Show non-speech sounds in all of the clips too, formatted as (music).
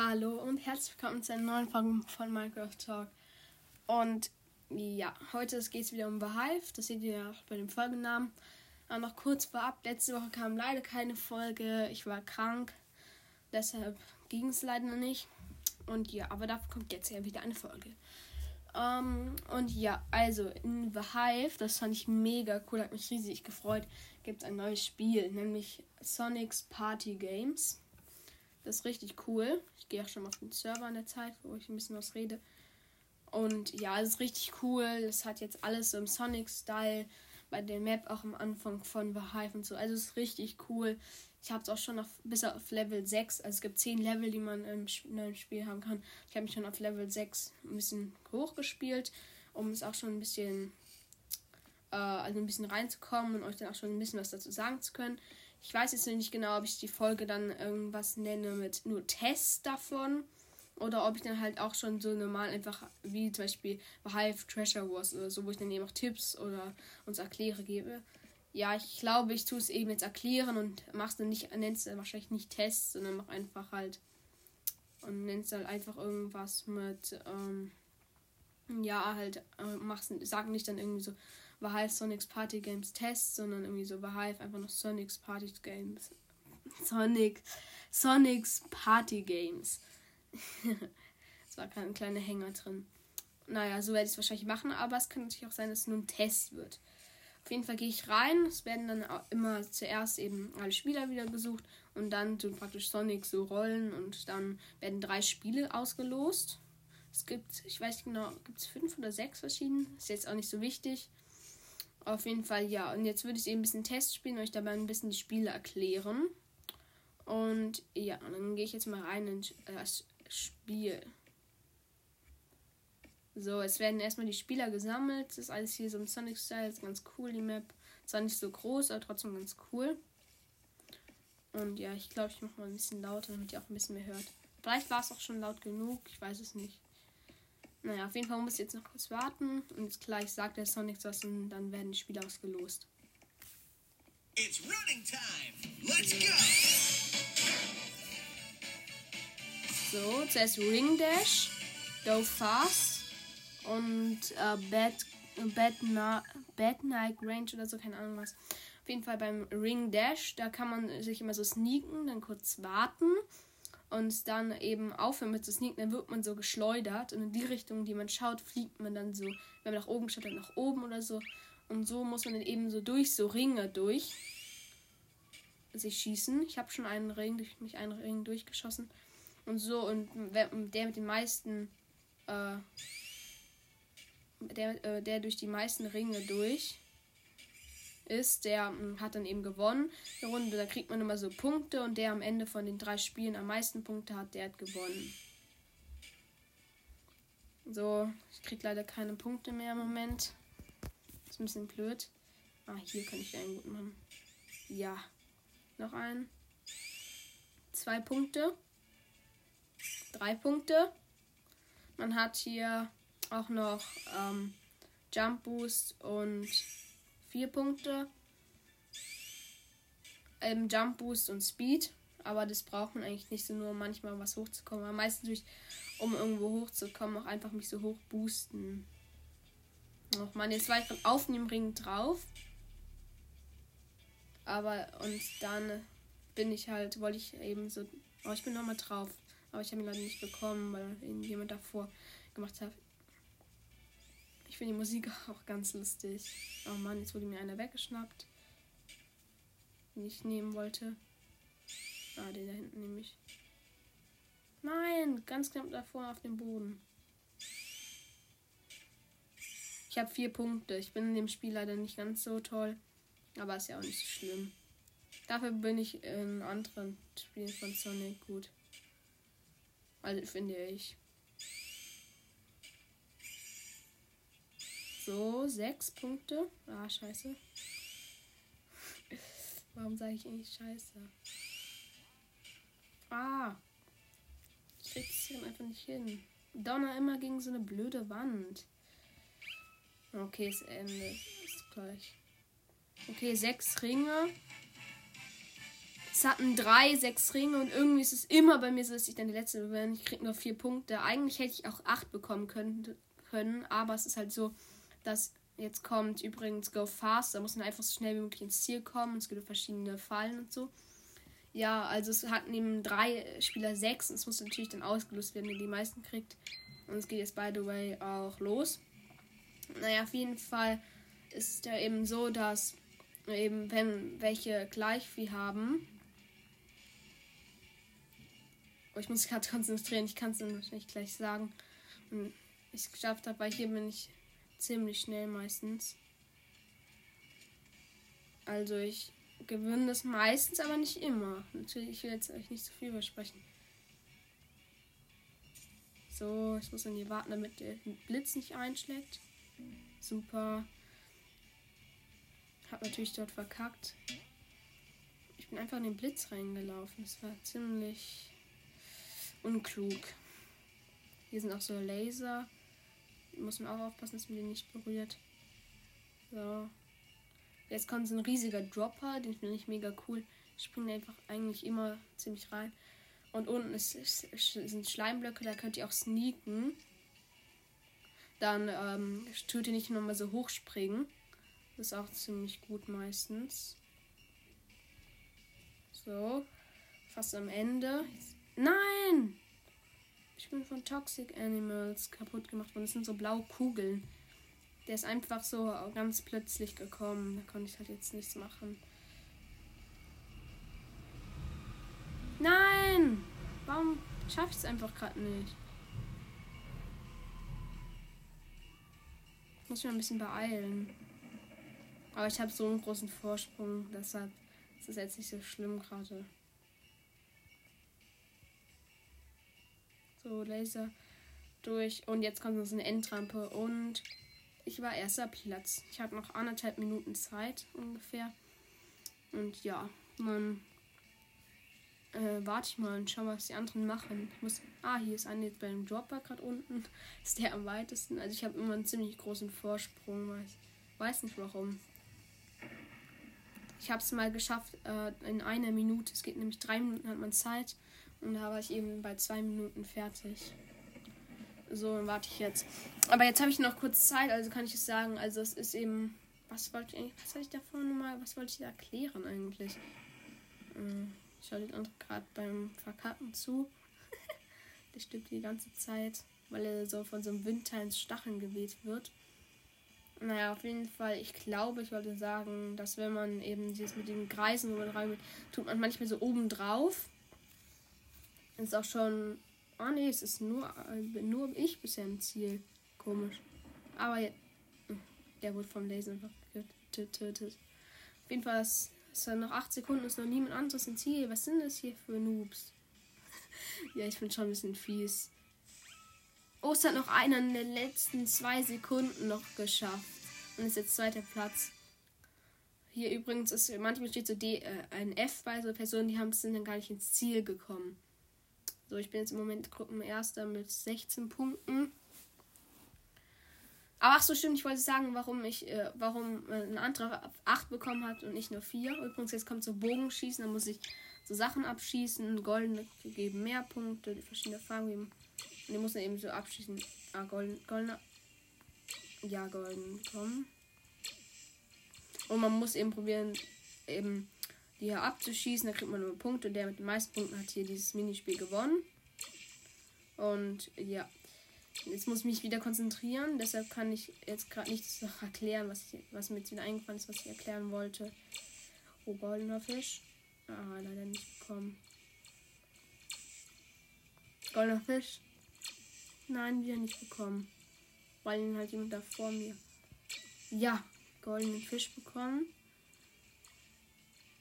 Hallo und herzlich willkommen zu einer neuen Folge von Minecraft Talk. Und ja, heute geht es wieder um Behive. Das seht ihr ja auch bei dem Folgennamen. Aber noch kurz vorab, letzte Woche kam leider keine Folge. Ich war krank. Deshalb ging es leider nicht. Und ja, aber dafür kommt jetzt ja wieder eine Folge. Um, und ja, also in The Hive, das fand ich mega cool, hat mich riesig gefreut, gibt es ein neues Spiel, nämlich Sonic's Party Games. Das ist richtig cool. Ich gehe auch schon mal auf den Server an der Zeit, wo ich ein bisschen was rede. Und ja, es ist richtig cool. Es hat jetzt alles so im Sonic-Style. Bei der Map auch am Anfang von The Hive und so. Also es ist richtig cool. Ich habe es auch schon auf, bis auf Level 6. Also es gibt 10 Level, die man im, im Spiel haben kann. Ich habe mich schon auf Level 6 ein bisschen hochgespielt, um es auch schon ein bisschen, äh, also ein bisschen reinzukommen und euch dann auch schon ein bisschen was dazu sagen zu können. Ich weiß jetzt nicht genau, ob ich die Folge dann irgendwas nenne mit nur Tests davon. Oder ob ich dann halt auch schon so normal einfach, wie zum Beispiel Hive Treasure Wars oder so, wo ich dann eben auch Tipps oder uns erkläre gebe. Ja, ich glaube, ich tue es eben jetzt erklären und mach's dann nicht, nennst es wahrscheinlich nicht Tests, sondern mach einfach halt und nennst halt einfach irgendwas mit, ähm, ja, halt, äh, machst, sag nicht dann irgendwie so, Valve Sonic's Party Games Test, sondern irgendwie so Valve einfach noch Sonic's Party Games. Sonic, Sonic's Party Games. (laughs) Es war kein kleiner Hänger drin. Naja, so werde ich es wahrscheinlich machen, aber es könnte natürlich auch sein, dass es nur ein Test wird. Auf jeden Fall gehe ich rein. Es werden dann immer zuerst eben alle Spieler wieder gesucht und dann so praktisch Sonic so rollen und dann werden drei Spiele ausgelost. Es gibt, ich weiß nicht genau, gibt es fünf oder sechs verschiedene. Ist jetzt auch nicht so wichtig. Auf jeden Fall ja. Und jetzt würde ich eben ein bisschen Test spielen und euch dabei ein bisschen die Spiele erklären. Und ja, dann gehe ich jetzt mal rein in das Spiel. So, es werden erstmal die Spieler gesammelt. Das ist alles hier so im Sonic-Style. Ist ganz cool, die Map. Zwar nicht so groß, aber trotzdem ganz cool. Und ja, ich glaube, ich mache mal ein bisschen lauter, damit ihr auch ein bisschen mehr hört. Vielleicht war es auch schon laut genug, ich weiß es nicht. Naja, auf jeden Fall muss ich jetzt noch kurz warten. Und jetzt gleich sagt der Sonic was und dann werden die Spiele ausgelost. It's running time. Let's go. So, zuerst Ring Dash, Go Fast und äh, Bad, Bad, Na, Bad Night Range oder so, keine Ahnung was. Auf jeden Fall beim Ring Dash, da kann man sich immer so sneaken, dann kurz warten und dann eben aufhören mit zu sneaken, dann wird man so geschleudert und in die Richtung, die man schaut, fliegt man dann so, wenn man nach oben schaut, dann nach oben oder so. Und so muss man dann eben so durch so Ringe durch sich schießen. Ich habe schon einen Ring, durch mich einen Ring durchgeschossen. Und so, und der mit den meisten, äh, der, äh, der durch die meisten Ringe durch ist, der hm, hat dann eben gewonnen. Die Runde, da kriegt man immer so Punkte und der am Ende von den drei Spielen am meisten Punkte hat, der hat gewonnen. So, ich krieg leider keine Punkte mehr im Moment. Ist ein bisschen blöd. Ah, hier kann ich einen gut machen. Ja. Noch einen. Zwei Punkte. Drei Punkte. Man hat hier auch noch ähm, Jump Boost und vier Punkte. Ähm, Jump Boost und Speed. Aber das braucht man eigentlich nicht so nur manchmal was hochzukommen. Aber meistens durch, um irgendwo hochzukommen, auch einfach mich so hoch boosten. Noch mal jetzt war ich auf dem Ring drauf. Aber und dann bin ich halt, wollte ich eben so. Oh, ich bin nochmal drauf. Aber ich habe ihn leider nicht bekommen, weil irgendjemand davor gemacht hat. Ich finde die Musik (laughs) auch ganz lustig. Oh Mann, jetzt wurde mir einer weggeschnappt. Den ich nehmen wollte. Ah, den da hinten nehme ich. Nein, ganz knapp davor auf dem Boden. Ich habe vier Punkte. Ich bin in dem Spiel leider nicht ganz so toll. Aber ist ja auch nicht so schlimm. Dafür bin ich in anderen Spielen von Sonic gut. Also finde ich. So, sechs Punkte. Ah, scheiße. Warum sage ich eigentlich scheiße? Ah. Ich krieg es hier einfach nicht hin. Donner immer gegen so eine blöde Wand. Okay, das Ende ist gleich. Okay, sechs Ringe. es hatten drei, sechs Ringe und irgendwie ist es immer bei mir so, dass ich dann die letzte bin. Ich kriege nur vier Punkte. Eigentlich hätte ich auch acht bekommen können, können, aber es ist halt so, dass jetzt kommt übrigens Go Fast. Da muss man einfach so schnell wie möglich ins Ziel kommen. Es gibt verschiedene Fallen und so. Ja, also es hatten eben drei Spieler sechs und es muss natürlich dann ausgelöst werden, wer die meisten kriegt. Und es geht jetzt, by the way, auch los. Naja, auf jeden Fall ist es ja eben so, dass eben, wenn welche gleich viel haben, Oh, ich muss mich gerade konzentrieren. Ich kann es nicht gleich sagen. Und ich es geschafft habe, weil hier bin ich ziemlich schnell meistens. Also ich gewinne das meistens, aber nicht immer. Natürlich, ich will jetzt euch nicht zu viel versprechen. So, ich muss dann hier warten, damit der Blitz nicht einschlägt. Super. Hab natürlich dort verkackt. Ich bin einfach in den Blitz reingelaufen. Das war ziemlich unklug. Hier sind auch so Laser. Muss man auch aufpassen, dass man den nicht berührt. So. Jetzt kommt so ein riesiger Dropper, den finde ich mega cool. Springt einfach eigentlich immer ziemlich rein. Und unten ist, ist, sind Schleimblöcke, da könnt ihr auch sneaken. Dann ähm, tut ihr nicht nochmal so hochspringen. Das ist auch ziemlich gut meistens. So. Fast am Ende. Jetzt Nein! Ich bin von Toxic Animals kaputt gemacht worden. Das sind so blaue Kugeln. Der ist einfach so ganz plötzlich gekommen. Da konnte ich halt jetzt nichts machen. Nein! Warum schaffe ich es einfach gerade nicht? Ich muss mich ein bisschen beeilen. Aber ich habe so einen großen Vorsprung, deshalb ist es jetzt nicht so schlimm gerade. So, Laser durch. Und jetzt kommt noch so eine Endrampe. Und ich war erster Platz. Ich habe noch anderthalb Minuten Zeit ungefähr. Und ja, dann äh, warte ich mal und schau mal, was die anderen machen. Ich muss. Ah, hier ist einer jetzt beim Dropper gerade unten. (laughs) Ist der am weitesten. Also ich habe immer einen ziemlich großen Vorsprung. Weiß, weiß nicht warum. Ich habe es mal geschafft äh, in einer Minute. Es geht nämlich drei Minuten hat man Zeit. Und da war ich eben bei zwei Minuten fertig. So, dann warte ich jetzt. Aber jetzt habe ich noch kurz Zeit, also kann ich es sagen. Also es ist eben. Was wollte ich eigentlich. Was hatte ich davor nochmal? Was wollte ich erklären eigentlich? Hm, ich schaue den anderen gerade beim Verkacken zu. (laughs) Der stirbt die ganze Zeit, weil er so von so einem Windteil ins Stacheln geweht wird. Naja, auf jeden Fall, ich glaube, ich wollte sagen, dass wenn man eben dieses mit den Kreisen, wo man rein tut man manchmal so oben drauf ist auch schon. Oh ne, es ist nur, äh, nur ich bisher im Ziel. Komisch. Aber hm, der wurde vom Laser einfach getötet. Auf jeden Fall ist es noch 8 Sekunden, ist noch niemand anderes im Ziel. Was sind das hier für Noobs? (laughs) ja, ich bin schon ein bisschen fies. Oh, es hat noch einer in den letzten zwei Sekunden noch geschafft. Und ist jetzt zweiter Platz. Hier übrigens ist manchmal steht so D, äh, ein F bei so Personen, die haben sind dann gar nicht ins Ziel gekommen. So, ich bin jetzt im Moment Gruppenerster mit 16 Punkten. Aber ach so, stimmt, ich wollte sagen, warum ich, äh, warum äh, ein anderer 8 bekommen hat und nicht nur 4. Übrigens, jetzt kommt so Bogenschießen, da muss ich so Sachen abschießen. Goldene geben mehr Punkte, die verschiedene Farben geben. Und die muss man eben so abschießen. Ah, golden, goldener. Ja, golden kommen. Und man muss eben probieren, eben die hier abzuschießen. Da kriegt man nur Punkte. Der mit den meisten Punkten hat hier dieses Minispiel gewonnen. Und ja, jetzt muss ich mich wieder konzentrieren. Deshalb kann ich jetzt gerade nichts noch erklären, was, ich, was mir jetzt wieder eingefallen ist, was ich erklären wollte. Oh, goldener Fisch. Ah, leider nicht bekommen. Goldener Fisch. Nein, wieder nicht bekommen. Weil ihn halt jemand da vor mir. Ja, goldenen Fisch bekommen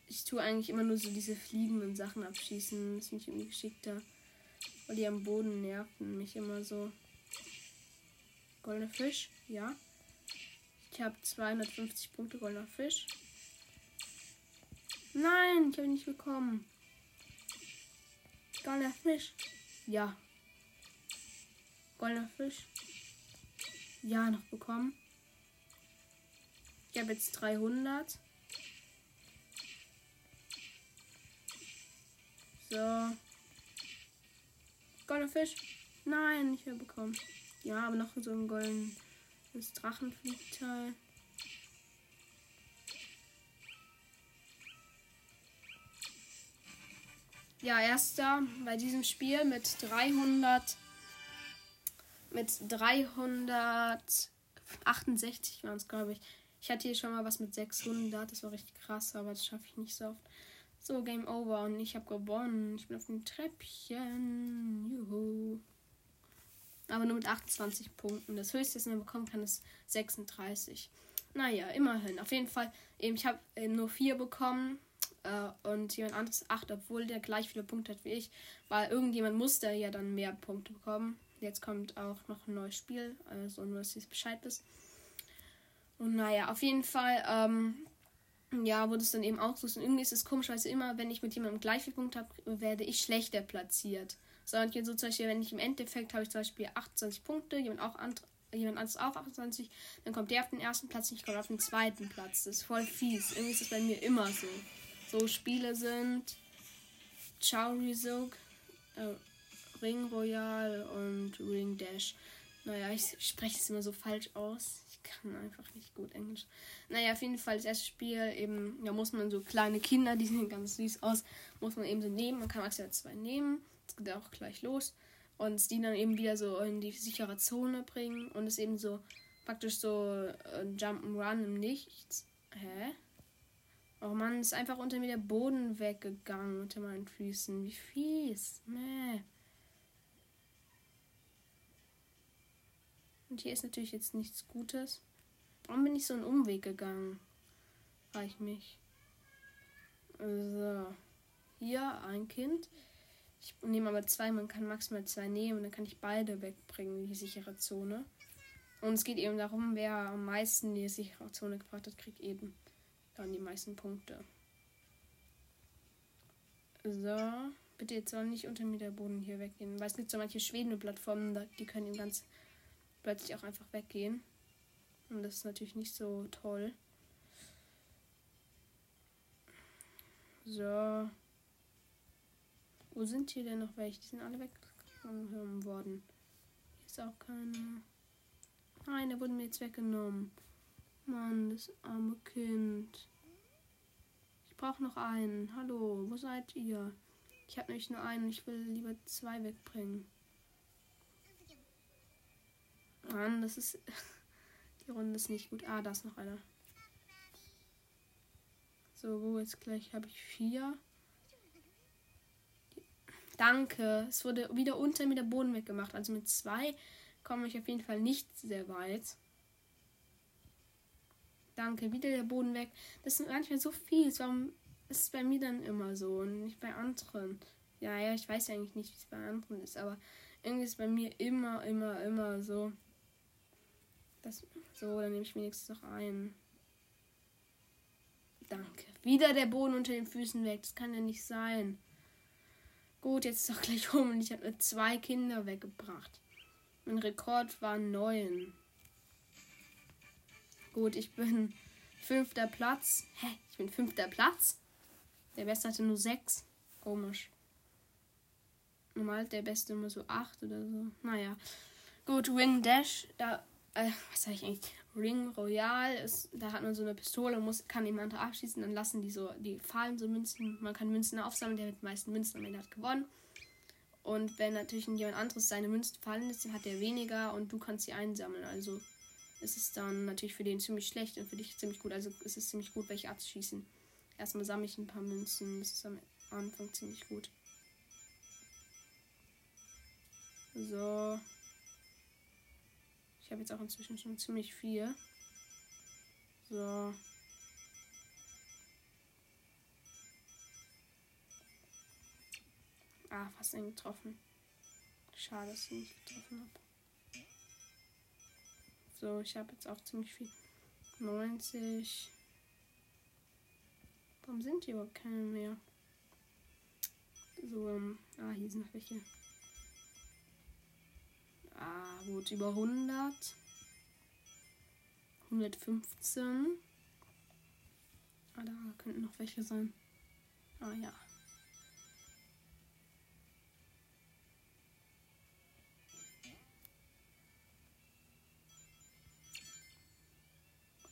ich tue eigentlich immer nur so diese fliegenden Sachen abschießen. Das finde ich irgendwie geschickter. Weil die am Boden nerven mich immer so. Goldener Fisch, ja. Ich habe 250 Punkte goldener Fisch. Nein, ich habe ihn nicht bekommen. Goldener Fisch. Ja. Goldener Fisch. Ja, noch bekommen. Ich habe jetzt 300. So. Goldener Fisch. Nein, nicht mehr bekommen. Ja, aber noch so ein goldenes Drachenfliegteil. Ja, erster bei diesem Spiel mit 300 mit 368 waren es, glaube ich. Ich hatte hier schon mal was mit 600, das war richtig krass, aber das schaffe ich nicht so oft. So, Game Over und ich habe gewonnen. Ich bin auf dem Treppchen. Juhu. Aber nur mit 28 Punkten. Das höchste, was man bekommen kann, ist 36. Naja, immerhin. Auf jeden Fall, eben, ich habe äh, nur 4 bekommen äh, und jemand anderes 8, obwohl der gleich viele Punkte hat wie ich. Weil irgendjemand musste ja dann mehr Punkte bekommen. Jetzt kommt auch noch ein neues Spiel, also nur, dass ihr Bescheid wisst. Und naja, auf jeden Fall, ähm, ja, wurde es dann eben auch so. Und irgendwie ist es komisch, weil immer, wenn ich mit jemandem gleich viel Punkte habe, werde ich schlechter platziert. Sondern so zum Beispiel, wenn ich im Endeffekt habe ich zum Beispiel 28 Punkte, jemand auch and, jemand anderes auch 28, dann kommt der auf den ersten Platz und ich komme auf den zweiten Platz. Das ist voll fies. Irgendwie ist es bei mir immer so. So Spiele sind Charizog, äh, Ring Royal und Ring Dash. Naja, ich spreche es immer so falsch aus. Ich kann einfach nicht gut Englisch. Naja, auf jeden Fall das erste Spiel eben, da muss man so kleine Kinder, die sehen ganz süß aus, muss man eben so nehmen. Man kann maximal zwei nehmen. Das geht auch gleich los. Und die dann eben wieder so in die sichere Zone bringen. Und es eben so praktisch so äh, Jump'n'Run im Nichts. Hä? Oh Mann, ist einfach unter mir der Boden weggegangen unter meinen Füßen. Wie fies. Mäh. Und hier ist natürlich jetzt nichts Gutes. Warum bin ich so einen Umweg gegangen? Frage ich mich. So. Hier ein Kind. Ich nehme aber zwei, man kann maximal zwei nehmen und dann kann ich beide wegbringen, in die sichere Zone. Und es geht eben darum, wer am meisten die sichere Zone gebracht hat, kriegt eben dann die meisten Punkte. So. Bitte jetzt soll nicht unter mir der Boden hier weggehen. Weil es gibt so manche schwebende Plattformen, die können ihm ganz plötzlich auch einfach weggehen. Und das ist natürlich nicht so toll. So. Wo sind hier denn noch welche? Die sind alle weggenommen worden. Hier ist auch keine. Nein, der wurde mir jetzt weggenommen. Mann, das arme Kind. Ich brauche noch einen. Hallo, wo seid ihr? Ich habe nämlich nur einen. Ich will lieber zwei wegbringen. Mann, das ist. (laughs) Die Runde ist nicht gut. Ah, da ist noch einer. So, jetzt gleich habe ich vier. Danke. Es wurde wieder unter mir der Boden weggemacht. Also mit zwei komme ich auf jeden Fall nicht sehr weit. Danke. Wieder der Boden weg. Das ist manchmal so viel. Warum ist es bei mir dann immer so und nicht bei anderen? Ja, ja, ich weiß ja eigentlich nicht, wie es bei anderen ist, aber irgendwie ist es bei mir immer, immer, immer so. Das, so, dann nehme ich wenigstens noch einen. Danke. Wieder der Boden unter den Füßen weg. Das kann ja nicht sein. Gut, jetzt ist doch gleich rum und ich habe nur zwei Kinder weggebracht. Mein Rekord war neun. Gut, ich bin fünfter Platz. Hä? Ich bin fünfter Platz? Der Beste hatte nur sechs. Komisch. Normal der Beste immer so acht oder so. Naja. Gut, Wing Dash. Da äh, was sag ich eigentlich? Ring Royal ist, da hat man so eine Pistole und muss, kann jemand abschießen, dann lassen die so, die fallen so Münzen, man kann Münzen aufsammeln, der mit den meisten Münzen am Ende hat gewonnen. Und wenn natürlich jemand anderes seine Münzen fallen lässt, dann hat der weniger und du kannst sie einsammeln. Also ist es dann natürlich für den ziemlich schlecht und für dich ziemlich gut. Also ist es ziemlich gut, welche abzuschießen. Erstmal sammle ich ein paar Münzen, das ist am Anfang ziemlich gut. So. Ich habe jetzt auch inzwischen schon ziemlich viel. So. Ah, fast einen getroffen. Schade, dass ich nicht getroffen habe. So, ich habe jetzt auch ziemlich viel. 90. Warum sind hier überhaupt keine mehr? So, ähm, ah, hier sind noch welche. Ah, gut, über 100. 115. Ah, da könnten noch welche sein. Ah ja.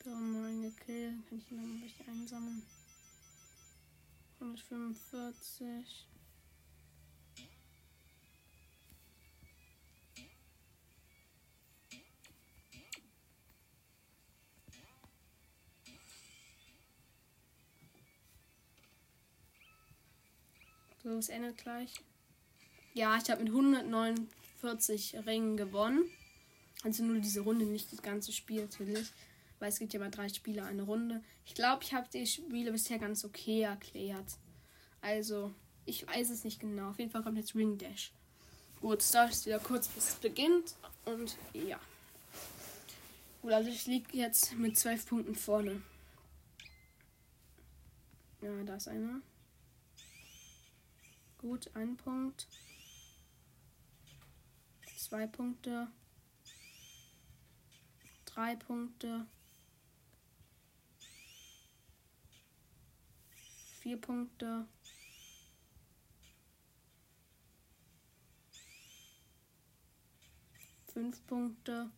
Da mal eine Kill, kann ich noch welche einsammeln. 145. So, es endet gleich. Ja, ich habe mit 149 Ringen gewonnen. Also nur diese Runde, nicht das ganze Spiel natürlich. Weil es gibt ja mal drei Spieler eine Runde. Ich glaube, ich habe die Spiele bisher ganz okay erklärt. Also, ich weiß es nicht genau. Auf jeden Fall kommt jetzt Ring Dash. Gut, es dauert wieder kurz, bis es beginnt. Und ja. Gut, also ich liege jetzt mit 12 Punkten vorne. Ja, da ist einer. Gut, ein Punkt. Zwei Punkte. Drei Punkte. Vier Punkte. Fünf Punkte.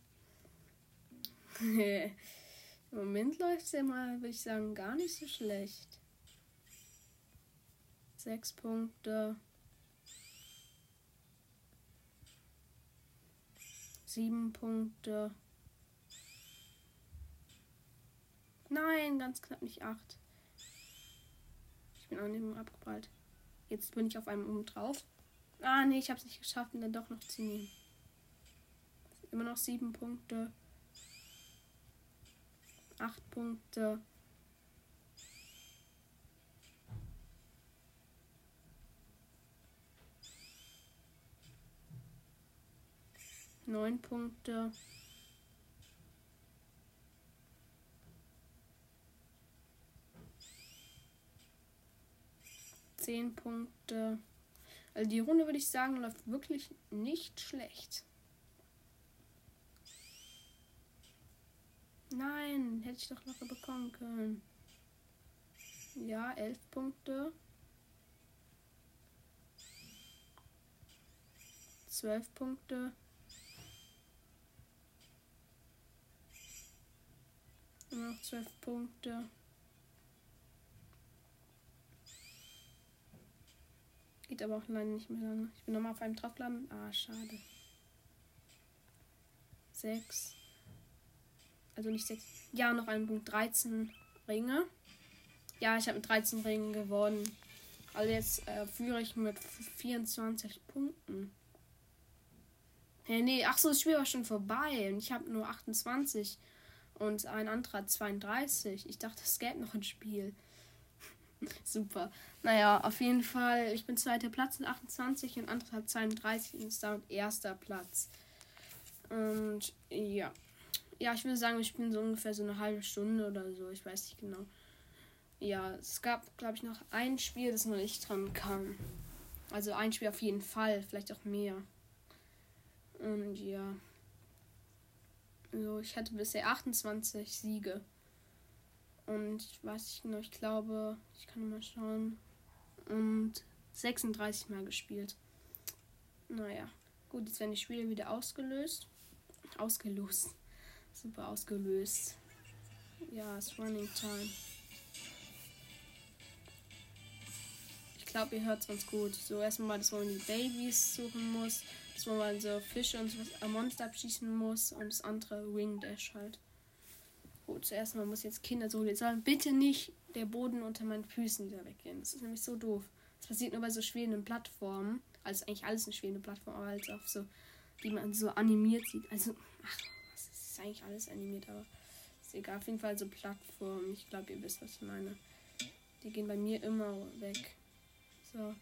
(laughs) Im Moment läuft es ja mal, würde ich sagen, gar nicht so schlecht. Sechs Punkte. Sieben Punkte. Nein, ganz knapp nicht acht. Ich bin an dem abgeprallt. Jetzt bin ich auf einem oben drauf. Ah, nee, ich habe es nicht geschafft und dann doch noch ziehen. Immer noch sieben Punkte. Acht Punkte. Neun Punkte. Zehn Punkte. Also die Runde würde ich sagen, läuft wirklich nicht schlecht. Nein, hätte ich doch locker bekommen können. Ja, elf Punkte. Zwölf Punkte. Noch zwölf Punkte. Geht aber auch leider nicht mehr lange. Ich bin nochmal auf einem draufgeladen. Ah, schade. Sechs. Also nicht sechs. Ja, noch ein Punkt. 13 Ringe. Ja, ich habe mit 13 Ringen gewonnen. Also jetzt äh, führe ich mit 24 Punkten. Hey, nee, ach so, das Spiel war schon vorbei. Und ich habe nur 28 und ein anderer 32. Ich dachte, es gäbe noch ein Spiel. (laughs) Super. Naja, auf jeden Fall, ich bin zweiter Platz mit 28 und andere hat 32 und ist damit erster Platz. Und ja. Ja, ich würde sagen, wir spielen so ungefähr so eine halbe Stunde oder so. Ich weiß nicht genau. Ja, es gab, glaube ich, noch ein Spiel, das noch nicht dran kam. Also ein Spiel auf jeden Fall, vielleicht auch mehr. Und ja. Also ich hatte bisher 28 Siege. Und ich weiß nicht genau, ich glaube, ich kann mal schauen. Und 36 Mal gespielt. Naja. Gut, jetzt werden die Spiele wieder ausgelöst. Ausgelost. Super ausgelöst. Ja, es Running Time. Ich glaube, ihr hört es ganz gut. So, erstmal, dass man die Babys suchen muss dass man mal so Fische und sowas, ein Monster abschießen muss und das andere Wing Dash halt. Gut, zuerst mal muss jetzt Kinder so jetzt sagen, bitte nicht der Boden unter meinen Füßen wieder weggehen. Das ist nämlich so doof. Das passiert nur bei so schwebenden Plattformen. Also eigentlich alles eine schwebende Plattform, aber halt auch so, die man so animiert sieht. Also, ach, das ist eigentlich alles animiert, aber ist egal. Auf jeden Fall so Plattformen. Ich glaube, ihr wisst, was ich meine. Die gehen bei mir immer weg. So.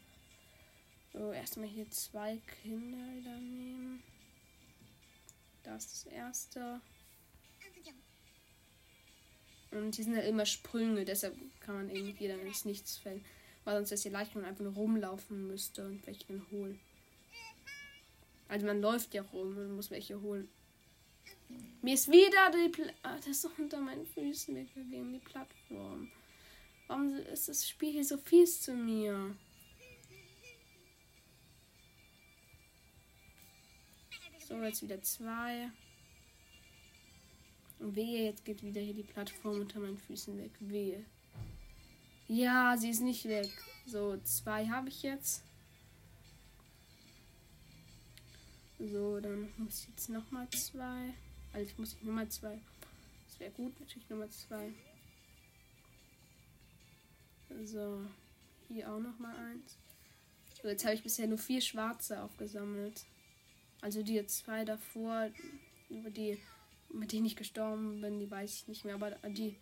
So, erstmal hier zwei Kinder wieder nehmen. Das ist das erste. Und die sind ja immer Sprünge, deshalb kann man irgendwie jeder ins Nichts fällen. Weil sonst ist hier leicht, wenn man einfach nur rumlaufen müsste und welche dann holen. Also man läuft ja rum und muss welche holen. Mir ist wieder die Pla ah, das ist unter meinen Füßen weggegangen, die Plattform. Warum ist das Spiel hier so fies zu mir? So, jetzt wieder zwei. Wehe, jetzt geht wieder hier die Plattform unter meinen Füßen weg. Wehe. Ja, sie ist nicht weg. So, zwei habe ich jetzt. So, dann muss ich jetzt nochmal zwei. Also ich muss ich Nummer zwei. Das wäre gut, natürlich Nummer zwei. So, hier auch nochmal eins. So, jetzt habe ich bisher nur vier schwarze aufgesammelt. Also die zwei davor, über die, mit denen ich gestorben bin, die weiß ich nicht mehr. Aber die,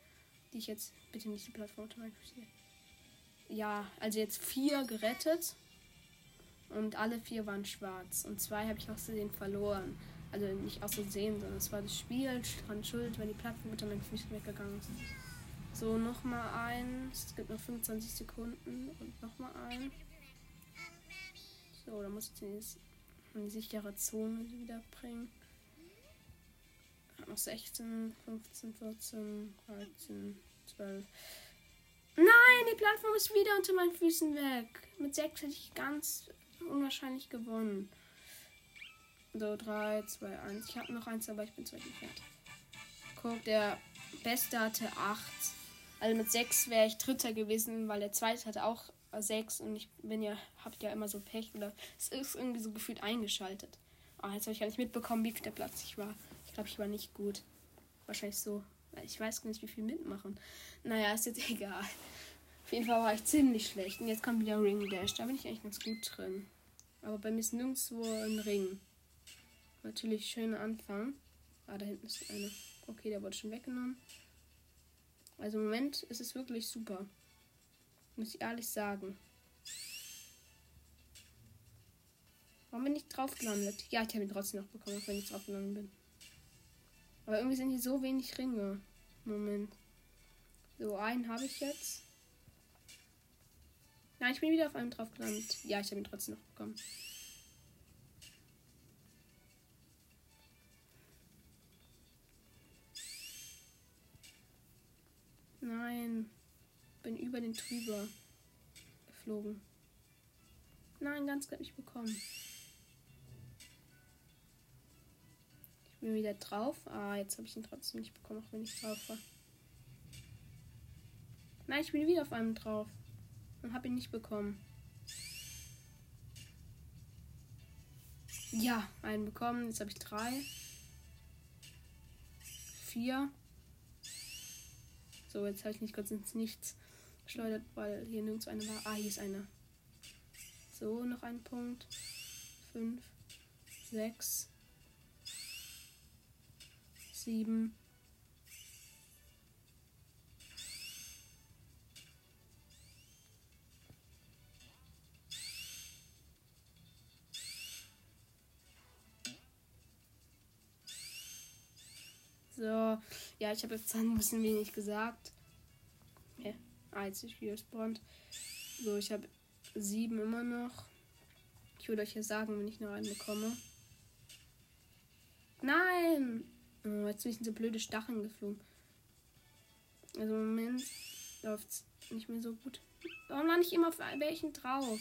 die ich jetzt bitte nicht die Plattform Ja, also jetzt vier gerettet. Und alle vier waren schwarz. Und zwei habe ich aus Versehen verloren. Also nicht aus Versehen, sondern es war das Spiel dran schuld, wenn die Plattform unter meinen Füßen weggegangen ist. So, nochmal eins. Es gibt noch 25 Sekunden. Und nochmal ein. So, da muss ich den in die sichere Zone wiederbringen. Noch 16, 15, 14, 13, 12. Nein, die Plattform ist wieder unter meinen Füßen weg. Mit 6 hätte ich ganz unwahrscheinlich gewonnen. So, 3, 2, 1. Ich habe noch eins, aber ich bin zu weit. Guck, der Beste hatte 8. Also mit 6 wäre ich Dritter gewesen, weil der Zweite hatte auch 6 und ich bin ja, habt ja immer so Pech oder es ist irgendwie so gefühlt eingeschaltet. Oh, jetzt habe ich gar nicht mitbekommen, wie viel der Platz ich war. Ich glaube, ich war nicht gut. Wahrscheinlich so. Ich weiß gar nicht, wie viel mitmachen. Naja, ist jetzt (laughs) egal. Auf jeden Fall war ich ziemlich schlecht. Und jetzt kommt wieder Ring Dash. Da bin ich eigentlich ganz gut drin. Aber bei mir ist nirgendwo ein Ring. Natürlich schöner Anfang. Ah, da hinten ist eine. Okay, der wurde schon weggenommen. Also im Moment ist es wirklich super. Muss ich ehrlich sagen. Warum bin ich drauf gelandet? Ja, ich habe ihn trotzdem noch bekommen, auch wenn ich drauf gelandet bin. Aber irgendwie sind hier so wenig Ringe. Moment. So, einen habe ich jetzt. Nein, ich bin wieder auf einem drauf gelandet. Ja, ich habe ihn trotzdem noch bekommen. Nein. Bin über den drüber geflogen. Nein, ganz knapp nicht bekommen. Ich bin wieder drauf. Ah, jetzt habe ich ihn trotzdem nicht bekommen, auch wenn ich drauf war. Nein, ich bin wieder auf einem drauf. Und habe ihn nicht bekommen. Ja, einen bekommen. Jetzt habe ich drei. Vier. So, jetzt habe ich nicht kurz ins Nichts geschleudert, weil hier nirgends eine war. Ah, hier ist eine. So, noch ein Punkt. Fünf, sechs, sieben. So, ja, ich habe jetzt ein bisschen wenig gesagt. Ja, als ich wieder spawnt. So, ich habe sieben immer noch. Ich würde euch ja sagen, wenn ich noch einen bekomme. Nein! Oh, jetzt sind so blöde Stacheln geflogen. Also im Moment läuft es nicht mehr so gut. Warum war nicht immer auf welchen drauf?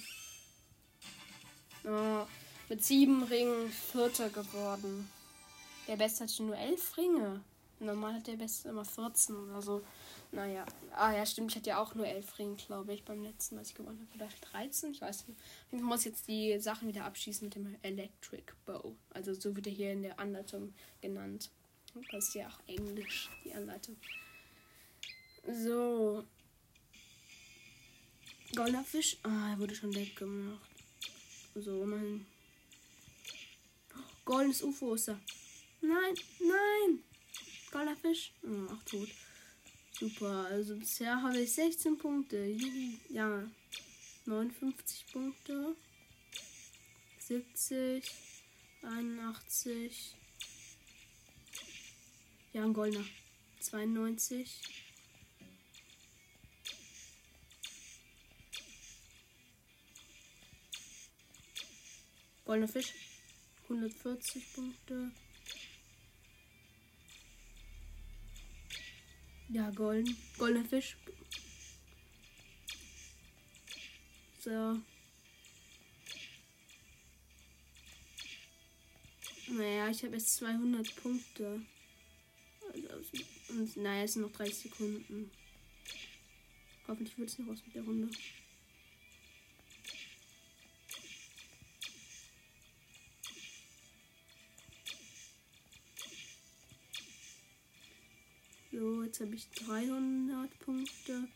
Oh, mit sieben Ringen Vierter geworden. Der Beste hatte nur elf Ringe. Normal hat der Beste immer 14 oder so. Naja. Ah ja, stimmt. Ich hatte ja auch nur 11 Ringe, glaube ich, beim letzten, was ich gewonnen habe. Oder 13, ich weiß nicht. Ich muss jetzt die Sachen wieder abschließen mit dem Electric Bow. Also so wird er hier in der Anleitung genannt. Das ist ja auch Englisch, die Anleitung. So. Goldener Fisch. Ah, er wurde schon weggemacht. So, mein. Goldenes UFO ist da. Nein, nein. Goldener Fisch. Oh, auch tot. Super. Also bisher habe ich 16 Punkte. Ja. 59 Punkte. 70. 81. Ja, ein Goldener. 92. Goldener Fisch. 140 Punkte. Ja, golden. Goldener Fisch. So. Naja, ich habe jetzt 200 Punkte. Und naja, es sind noch 30 Sekunden. Hoffentlich wird es noch was mit der Runde. So, jetzt habe ich 300 Punkte.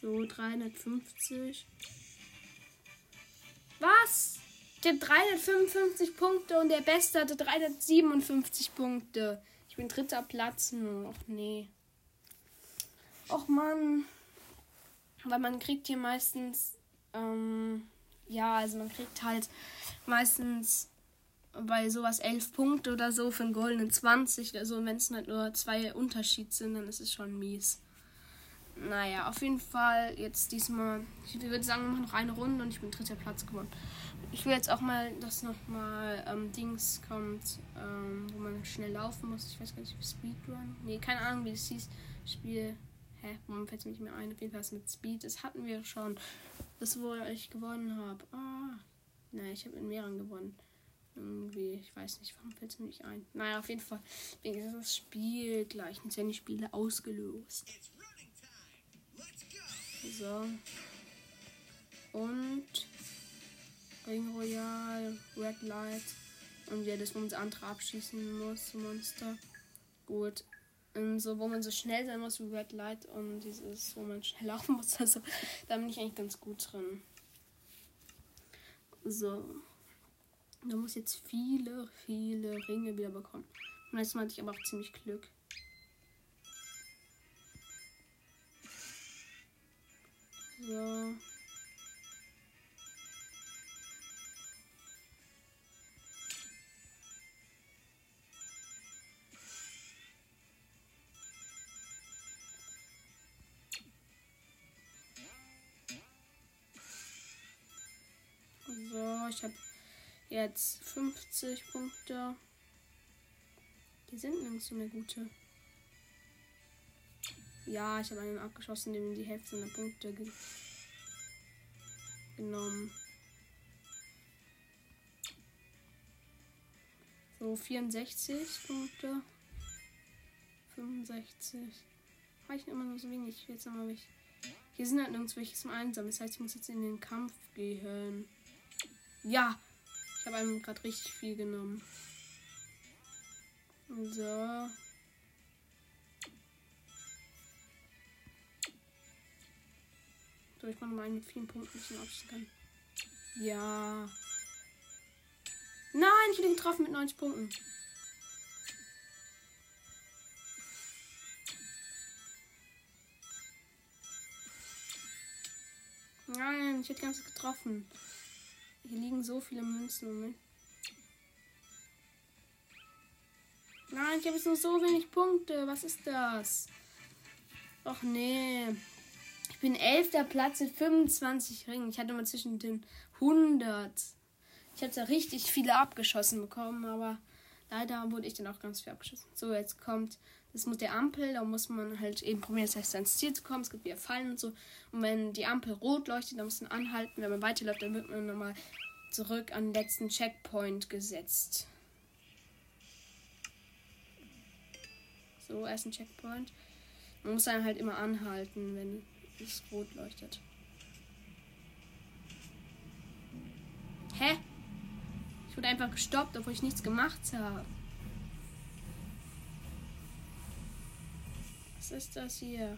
So, 350. Was? Ich habe 355 Punkte und der Beste hatte 357 Punkte. Ich bin dritter Platz. Och nee. Och Mann. Weil man kriegt hier meistens, ähm, ja, also man kriegt halt meistens bei sowas 11 Punkte oder so für einen goldenen 20 oder so. Wenn es halt nur zwei Unterschied sind, dann ist es schon mies. Naja, auf jeden Fall jetzt diesmal. Ich würde sagen, wir machen noch eine Runde und ich bin dritter Platz geworden. Ich will jetzt auch mal, dass nochmal ähm, Dings kommt, ähm, wo man schnell laufen muss. Ich weiß gar nicht, Speedrun. Nee, keine Ahnung, wie das hieß. Spiel. Hä? Warum fällt es mir nicht mehr ein? Auf jeden Fall mit Speed. Das hatten wir schon. Das, wo ich gewonnen habe. Ah. Nein, ich habe in mehreren gewonnen. Irgendwie, ich weiß nicht, warum fällt es mir nicht ein. Naja, auf jeden Fall. Wegen das Spiel gleich. Jetzt werden die Spiele ausgelost. So. Und Ring Royal, Red Light. Und wer das, das andere abschießen muss, Monster. Gut. Und so, wo man so schnell sein muss wie Red Light und dieses, wo man schnell laufen muss. (laughs) Also, da bin ich eigentlich ganz gut drin. So. Da muss jetzt viele, viele Ringe wieder bekommen. Und letztes Mal hatte ich aber auch ziemlich Glück. So, jetzt 50 Punkte. Die sind nirgends so eine gute. Ja, ich habe einen abgeschossen, dem die Hälfte der Punkte ge genommen. So, 64 Punkte. 65. Reichen immer nur so wenig. Jetzt nochmal ich. Hier sind halt nirgends welche zum Einsammeln. Das heißt, ich muss jetzt in den Kampf gehen. Ja! Habe einem gerade richtig viel genommen. So. So, ich mache mal einen mit vielen Punkten, ich abschließen kann. Ja. Nein, ich bin getroffen mit 90 Punkten. Nein, ich hätte ganz getroffen. Hier liegen so viele Münzen. Moment. Nein, ich habe jetzt nur so wenig Punkte. Was ist das? Och nee. Ich bin elfter Platz mit 25 Ringen. Ich hatte mal zwischen den 100. Ich hatte richtig viele abgeschossen bekommen, aber leider wurde ich dann auch ganz viel abgeschossen. So, jetzt kommt das mit der Ampel. Da muss man halt eben probieren, das heißt, ans Ziel zu kommen. Es gibt wieder Fallen und so. Und wenn die Ampel rot leuchtet, dann muss man anhalten. Wenn man weiterläuft, dann wird man nochmal zurück an den letzten Checkpoint gesetzt. So, erst ein Checkpoint. Man muss dann halt immer anhalten, wenn es rot leuchtet. Hä? Ich wurde einfach gestoppt, obwohl ich nichts gemacht habe. Was ist das hier?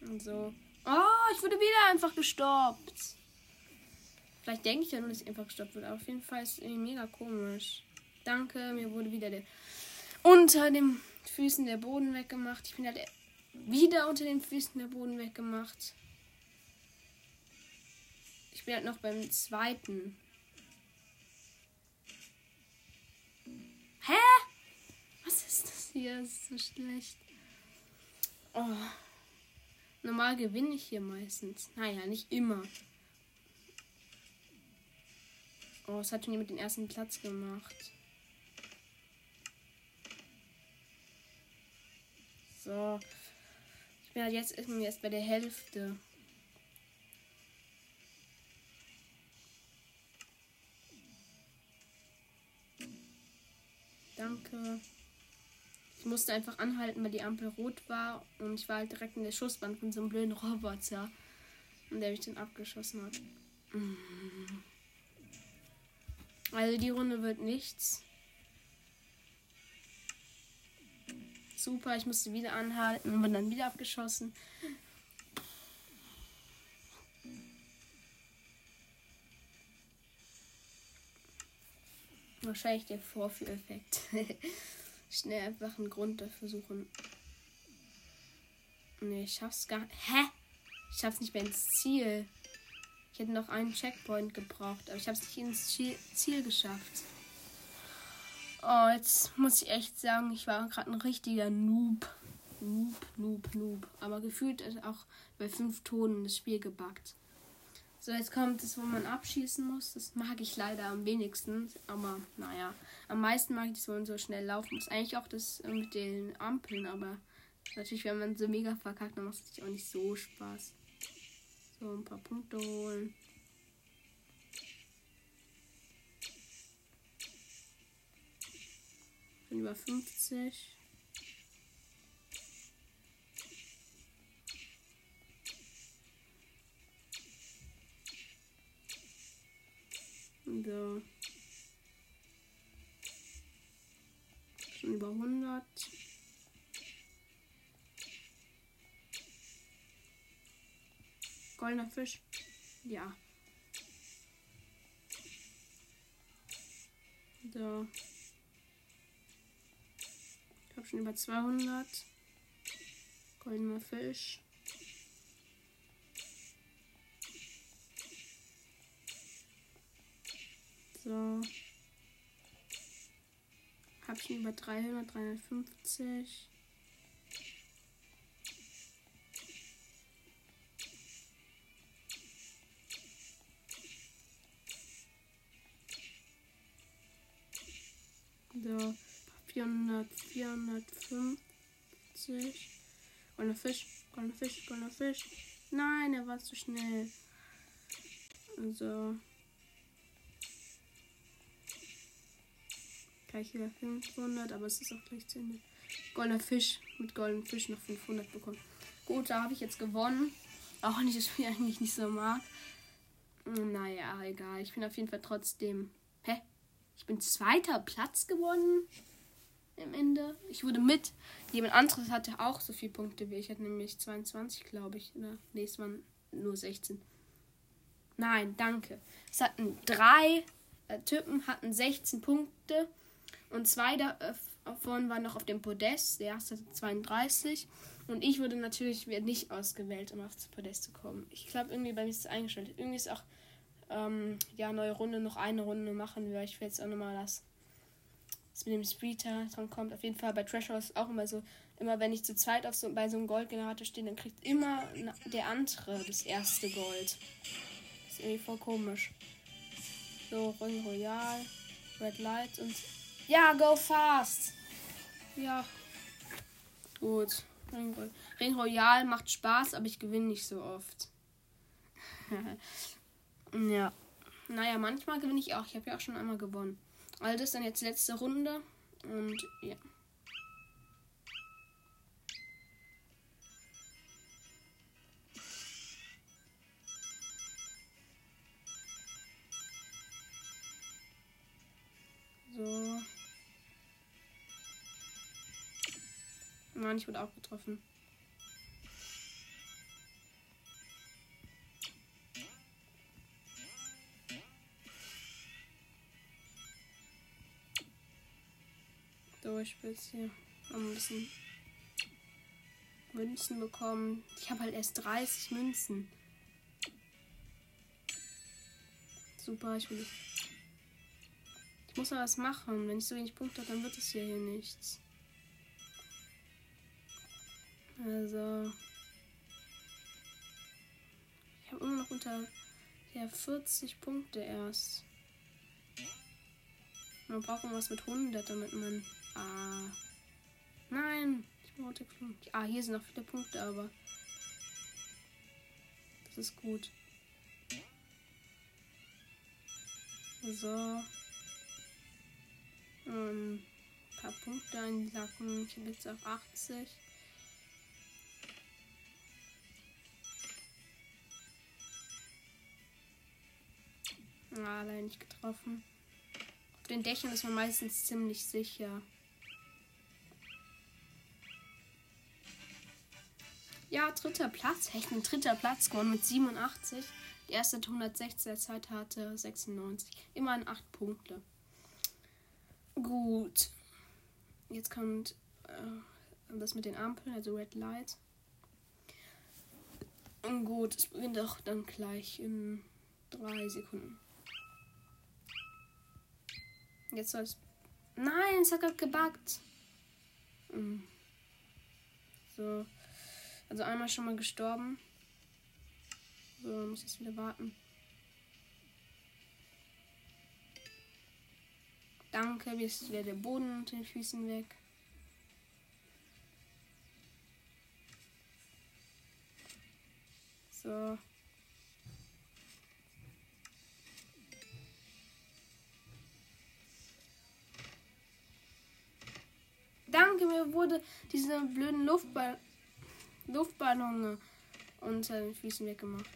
Und so. Oh, ich wurde wieder einfach gestoppt. Vielleicht denke ich ja nur, dass ich einfach gestoppt wurde. Aber auf jeden Fall ist es mega komisch. Danke, mir wurde wieder der unter den Füßen der Boden weggemacht. Ich bin halt wieder unter den Füßen der Boden weggemacht. Ich bin halt noch beim zweiten. Hä? Was ist das hier? Das ist so schlecht. Oh. Normal gewinne ich hier meistens. Naja, nicht immer. Oh, es hat schon jemand den ersten Platz gemacht. So. Ich bin halt jetzt irgendwie erst bei der Hälfte. Danke. Ich musste einfach anhalten, weil die Ampel rot war und ich war halt direkt in der Schussbahn von so einem blöden Roboter. Und der mich dann abgeschossen hat. Also die Runde wird nichts. Super, ich musste wieder anhalten und bin dann wieder abgeschossen. Wahrscheinlich der Vorführeffekt. (laughs) Schnell einfach einen Grund dafür suchen. Nee, ich schaff's gar nicht. Hä? Ich schaff's nicht mehr ins Ziel. Ich hätte noch einen Checkpoint gebraucht, aber ich hab's nicht ins Ziel geschafft. Oh, jetzt muss ich echt sagen, ich war gerade ein richtiger Noob. Noob, Noob, Noob. Aber gefühlt ist auch bei fünf Tonen das Spiel gebackt. So, jetzt kommt es, wo man abschießen muss. Das mag ich leider am wenigsten. Aber naja, am meisten mag ich es, wo man so schnell laufen muss. Eigentlich auch das äh, mit den Ampeln, aber natürlich, wenn man so mega verkackt, dann macht es natürlich auch nicht so Spaß. So, ein paar Punkte holen. Bin über 50. So. Schon über 100. Goldener Fisch. Ja. So. Ich habe schon über 200. Goldener Fisch. So. Hab ich über 300, 350. So, 400, 450. Goldener Fisch, goldener Fisch, goldener Fisch. Nein, er war zu schnell. So. Gleich wieder 500, aber es ist auch gleich zu Ende. Goldener Fisch mit goldenem Fisch noch 500 bekommen. Gut, da habe ich jetzt gewonnen. Auch wenn ich das Spiel eigentlich nicht so mag. Naja, egal. Ich bin auf jeden Fall trotzdem. Hä? Ich bin zweiter Platz gewonnen. Im Ende. Ich wurde mit. Jemand anderes hatte auch so viele Punkte wie ich. Hatte nämlich 22, glaube ich. Oder nächstes Mal nur 16. Nein, danke. Es hatten drei äh, Typen hatten 16 Punkte und zwei äh, davon waren noch auf dem Podest. Der erste hatte 32. Und ich wurde natürlich nicht ausgewählt, um aufs Podest zu kommen. Ich glaube, irgendwie bei mir ist es eingestellt. Irgendwie ist auch, ähm, ja, neue Runde, noch eine Runde machen wir. Ich will jetzt auch nochmal das, das mit dem Spreeter dran kommt. Auf jeden Fall bei Treasure ist auch immer so, immer wenn ich zu zweit auf so, bei so einem Goldgenerator stehe, dann kriegt immer der andere das erste Gold. Das ist irgendwie voll komisch. So, Ring Royal, Red Light und ja, go fast. Ja. Gut. Ring, Ring Royal macht Spaß, aber ich gewinne nicht so oft. (laughs) ja. Naja, manchmal gewinne ich auch. Ich habe ja auch schon einmal gewonnen. Also das ist dann jetzt letzte Runde. Und ja. So. Nein, ich wurde auch getroffen. So, ich will jetzt hier ein bisschen Münzen bekommen. Ich habe halt erst 30 Münzen. Super, ich will. Ich muss aber was machen. Wenn ich so wenig Punkte habe, dann wird es hier, hier nichts. Also. Ich habe immer noch unter ja, 40 Punkte erst. Man braucht irgendwas mit 100, damit man. Ah. Nein, ich wurde Automatik. Ah, hier sind noch viele Punkte, aber das ist gut. So. Ähm, ein paar Punkte einsacken. Ich habe jetzt auf 80. Ah, leider nicht getroffen. Auf den Dächern ist man meistens ziemlich sicher. Ja, dritter Platz. Echt ein dritter Platz gewonnen mit 87. Der erste hat 160, der zweite hatte 96. Immerhin 8 Punkte. Gut. Jetzt kommt äh, das mit den Ampeln, also Red Light. Und gut, es beginnt auch dann gleich in drei Sekunden. Jetzt soll es. Nein, es hat gerade gebackt. Hm. So. Also einmal schon mal gestorben. So, muss jetzt wieder warten. Danke, mir ist wieder der Boden unter den Füßen weg. So. Danke, mir wurde diese blöden Luftball Luftballone unter den Füßen weggemacht.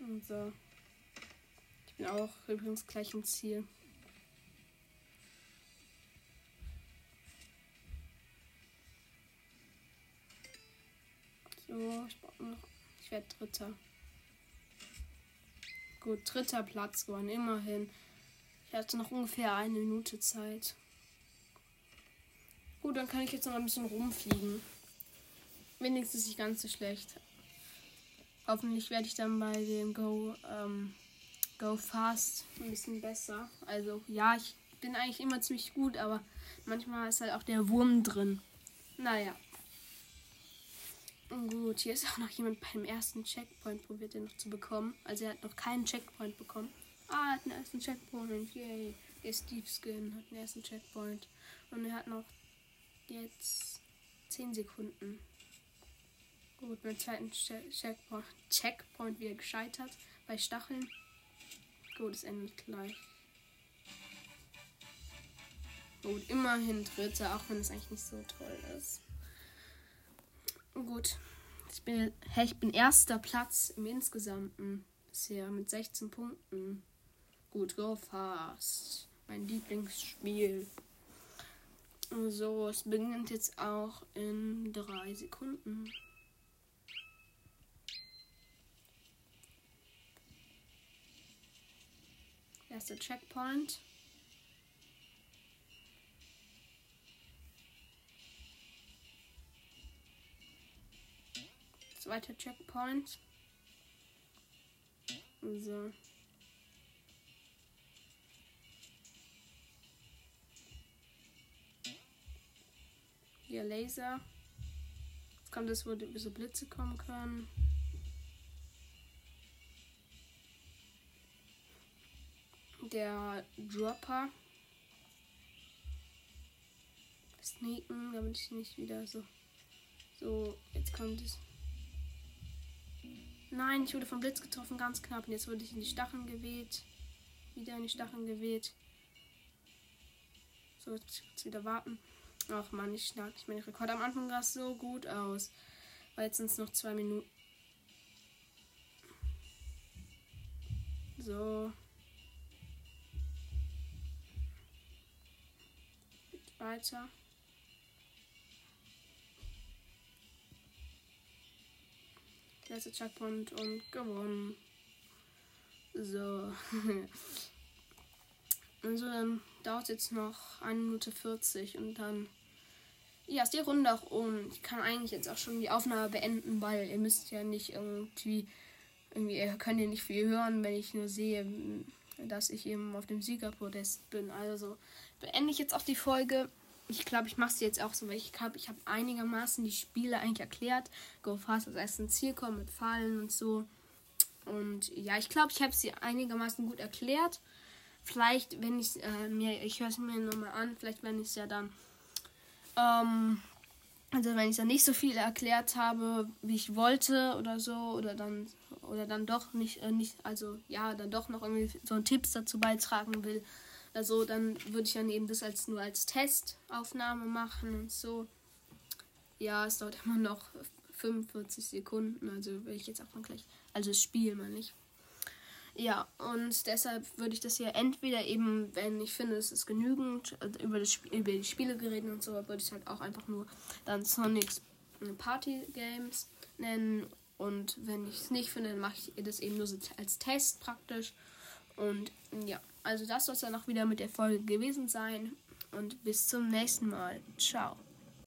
Und so. Ich bin auch übrigens gleich im Ziel. So, ich noch. Ich werde Dritter. Gut, dritter Platz geworden, immerhin. Ich hatte noch ungefähr eine Minute Zeit. Gut, dann kann ich jetzt noch ein bisschen rumfliegen. Wenigstens nicht ganz so schlecht. Hoffentlich werde ich dann bei dem Go, ähm, Go Fast ein bisschen besser. Also ja, ich bin eigentlich immer ziemlich gut, aber manchmal ist halt auch der Wurm drin. Naja. Gut, hier ist auch noch jemand beim ersten Checkpoint probiert, den noch zu bekommen. Also er hat noch keinen Checkpoint bekommen. Ah, er hat den ersten Checkpoint. Yay. Der Steve Skin hat den ersten Checkpoint. Und er hat noch jetzt 10 Sekunden. Gut, beim zweiten Checkpoint, Checkpoint wieder gescheitert. Bei Stacheln. Gut, es endet gleich. Gut, immerhin dritte, auch wenn es eigentlich nicht so toll ist. Gut. Ich bin, hey, ich bin erster Platz im Insgesamten bisher mit 16 Punkten. Gut, go fast. Mein Lieblingsspiel. So, es beginnt jetzt auch in drei Sekunden. Erster Checkpoint. Zweiter Checkpoint. So. Hier Laser. Jetzt kommt es, wo so Blitze kommen können. Der Dropper. Sneaken, damit ich nicht wieder so. So, jetzt kommt es. Nein, ich wurde vom Blitz getroffen, ganz knapp. Und jetzt wurde ich in die Stacheln geweht. Wieder in die Stacheln geweht. So, jetzt wieder warten. Ach man, ich schlag nicht meinen Rekord. Am Anfang sah es so gut aus. Weil jetzt sind es noch zwei Minuten. So. Weiter. Letzter Checkpoint und gewonnen. So. (laughs) also dann dauert jetzt noch 1 Minute 40 und dann. Ja, ist die Runde auch um. Ich kann eigentlich jetzt auch schon die Aufnahme beenden, weil ihr müsst ja nicht irgendwie. Irgendwie, ihr könnt ja nicht viel hören, wenn ich nur sehe, dass ich eben auf dem Siegerpodest bin. Also beende ich jetzt auch die Folge. Ich glaube, ich mache es jetzt auch so, weil ich habe ich hab einigermaßen die Spiele eigentlich erklärt. Go Fast als erstes Ziel kommen mit Fallen und so. Und ja, ich glaube, ich habe sie einigermaßen gut erklärt. Vielleicht, wenn ich äh, mir, ich höre es mir nochmal an, vielleicht wenn ich es ja dann, ähm, also wenn ich dann nicht so viel erklärt habe, wie ich wollte oder so, oder dann, oder dann doch nicht, äh, nicht, also ja, dann doch noch irgendwie so Tipps dazu beitragen will, also dann würde ich dann eben das als nur als Testaufnahme machen und so. Ja, es dauert (laughs) immer noch 45 Sekunden, also will ich jetzt auch gleich, also das Spiel mal nicht. Ja, und deshalb würde ich das hier entweder eben, wenn ich finde, es ist genügend also über, das, über die Spiele geredet und so, würde ich halt auch einfach nur dann Sonic's Party Games nennen. Und wenn ich es nicht finde, dann mache ich das eben nur so als Test praktisch. Und ja, also das soll es dann auch wieder mit der Folge gewesen sein. Und bis zum nächsten Mal. Ciao.